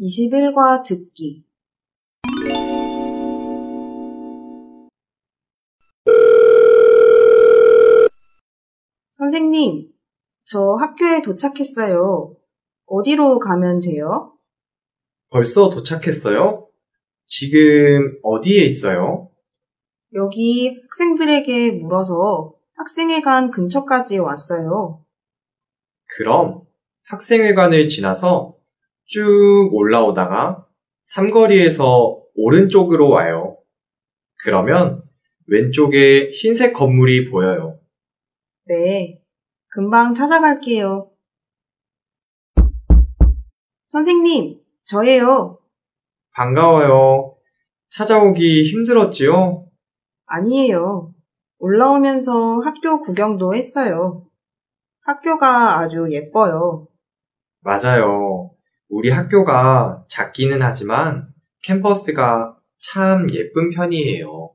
21과 듣기 선생님, 저 학교에 도착했어요. 어디로 가면 돼요? 벌써 도착했어요? 지금 어디에 있어요? 여기 학생들에게 물어서 학생회관 근처까지 왔어요. 그럼 학생회관을 지나서 쭉 올라오다가 삼거리에서 오른쪽으로 와요. 그러면 왼쪽에 흰색 건물이 보여요. 네, 금방 찾아갈게요. 선생님, 저예요. 반가워요. 찾아오기 힘들었지요? 아니에요. 올라오면서 학교 구경도 했어요. 학교가 아주 예뻐요. 맞아요. 우리 학교가 작기는 하지만 캠퍼스가 참 예쁜 편이에요.